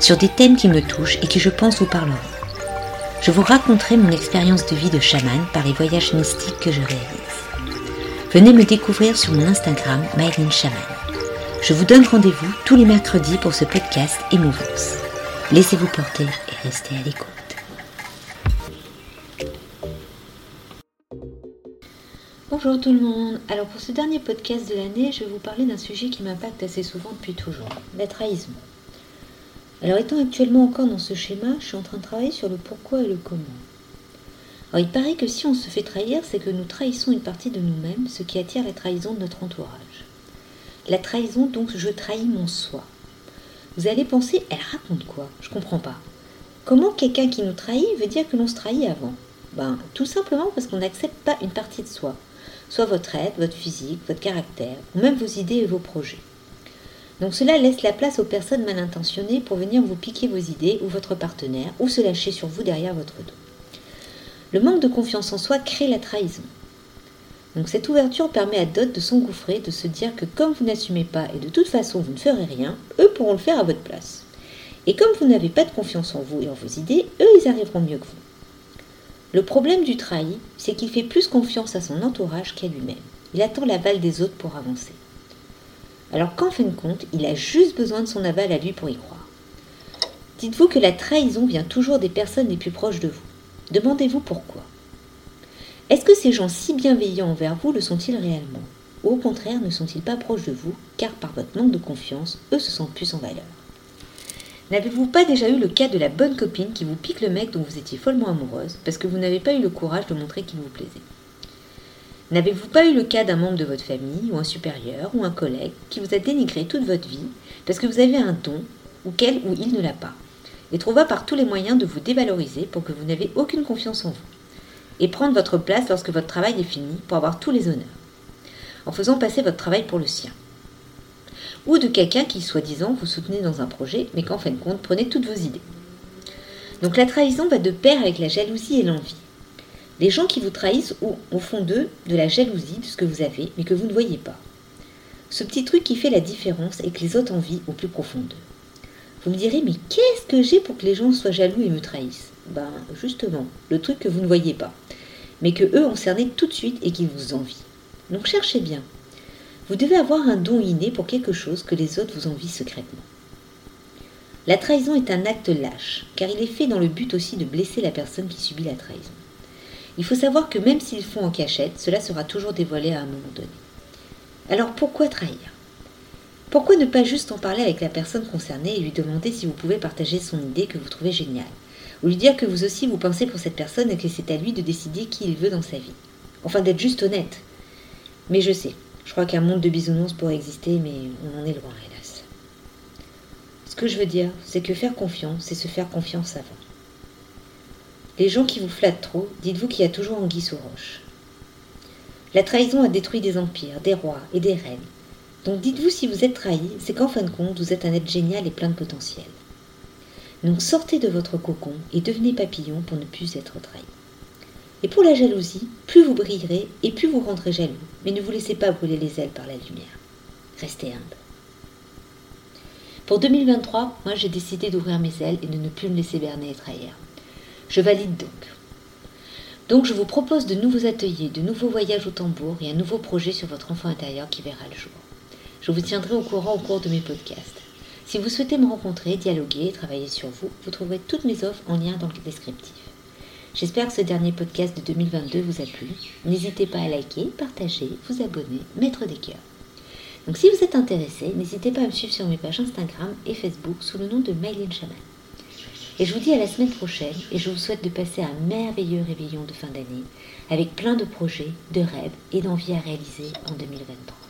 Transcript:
sur des thèmes qui me touchent et qui je pense vous parleront. Je vous raconterai mon expérience de vie de chaman par les voyages mystiques que je réalise. Venez me découvrir sur mon Instagram Myline. Je vous donne rendez-vous tous les mercredis pour ce podcast Émouvance. Laissez-vous porter et restez à l'écoute. Bonjour tout le monde. Alors pour ce dernier podcast de l'année, je vais vous parler d'un sujet qui m'impacte assez souvent depuis toujours, la trahison. Alors étant actuellement encore dans ce schéma, je suis en train de travailler sur le pourquoi et le comment. Alors il paraît que si on se fait trahir, c'est que nous trahissons une partie de nous-mêmes, ce qui attire la trahison de notre entourage. La trahison, donc, je trahis mon soi. Vous allez penser, elle raconte quoi? Je comprends pas. Comment quelqu'un qui nous trahit veut dire que l'on se trahit avant? Ben, tout simplement parce qu'on n'accepte pas une partie de soi, soit votre être, votre physique, votre caractère, ou même vos idées et vos projets. Donc cela laisse la place aux personnes mal intentionnées pour venir vous piquer vos idées ou votre partenaire ou se lâcher sur vous derrière votre dos. Le manque de confiance en soi crée la trahison. Donc cette ouverture permet à d'autres de s'engouffrer, de se dire que comme vous n'assumez pas et de toute façon vous ne ferez rien, eux pourront le faire à votre place. Et comme vous n'avez pas de confiance en vous et en vos idées, eux ils arriveront mieux que vous. Le problème du trahi, c'est qu'il fait plus confiance à son entourage qu'à lui-même. Il attend l'aval des autres pour avancer alors qu'en fin de compte, il a juste besoin de son aval à lui pour y croire. Dites-vous que la trahison vient toujours des personnes les plus proches de vous. Demandez-vous pourquoi. Est-ce que ces gens si bienveillants envers vous le sont-ils réellement? Ou au contraire, ne sont-ils pas proches de vous, car par votre manque de confiance, eux se sentent plus en valeur? N'avez-vous pas déjà eu le cas de la bonne copine qui vous pique le mec dont vous étiez follement amoureuse parce que vous n'avez pas eu le courage de montrer qu'il vous plaisait? N'avez-vous pas eu le cas d'un membre de votre famille, ou un supérieur, ou un collègue, qui vous a dénigré toute votre vie parce que vous avez un don, ou quel ou il ne l'a pas, et trouva par tous les moyens de vous dévaloriser pour que vous n'avez aucune confiance en vous, et prendre votre place lorsque votre travail est fini pour avoir tous les honneurs, en faisant passer votre travail pour le sien? Ou de quelqu'un qui, soi-disant, vous soutenait dans un projet, mais qu'en fin de compte prenait toutes vos idées. Donc la trahison va de pair avec la jalousie et l'envie. Les gens qui vous trahissent ont au fond d'eux de la jalousie de ce que vous avez, mais que vous ne voyez pas. Ce petit truc qui fait la différence et que les autres envient au plus profond d'eux. Vous me direz, mais qu'est-ce que j'ai pour que les gens soient jaloux et me trahissent? Ben, justement, le truc que vous ne voyez pas, mais que eux ont cerné tout de suite et qui vous envient. Donc cherchez bien. Vous devez avoir un don inné pour quelque chose que les autres vous envient secrètement. La trahison est un acte lâche, car il est fait dans le but aussi de blesser la personne qui subit la trahison. Il faut savoir que même s'ils font en cachette, cela sera toujours dévoilé à un moment donné. Alors pourquoi trahir? Pourquoi ne pas juste en parler avec la personne concernée et lui demander si vous pouvez partager son idée que vous trouvez géniale? Ou lui dire que vous aussi vous pensez pour cette personne et que c'est à lui de décider qui il veut dans sa vie? Enfin d'être juste honnête. Mais je sais, je crois qu'un monde de bisounours pourrait exister, mais on en est loin, hélas. Ce que je veux dire, c'est que faire confiance, c'est se faire confiance avant. Les gens qui vous flattent trop, dites-vous qu'il y a toujours anguille sous roche. La trahison a détruit des empires, des rois et des reines. Donc dites-vous si vous êtes trahi, c'est qu'en fin de compte, vous êtes un être génial et plein de potentiel. Donc sortez de votre cocon et devenez papillon pour ne plus être trahi. Et pour la jalousie, plus vous brillerez et plus vous rendrez jaloux, mais ne vous laissez pas brûler les ailes par la lumière. Restez humble. Pour 2023, moi j'ai décidé d'ouvrir mes ailes et de ne plus me laisser berner et trahir. Je valide donc. Donc je vous propose de nouveaux ateliers, de nouveaux voyages au tambour et un nouveau projet sur votre enfant intérieur qui verra le jour. Je vous tiendrai au courant au cours de mes podcasts. Si vous souhaitez me rencontrer, dialoguer et travailler sur vous, vous trouverez toutes mes offres en lien dans le descriptif. J'espère que ce dernier podcast de 2022 vous a plu. N'hésitez pas à liker, partager, vous abonner, mettre des cœurs. Donc si vous êtes intéressé, n'hésitez pas à me suivre sur mes pages Instagram et Facebook sous le nom de Mylène Chaman. Et je vous dis à la semaine prochaine et je vous souhaite de passer un merveilleux réveillon de fin d'année avec plein de projets, de rêves et d'envies à réaliser en 2023.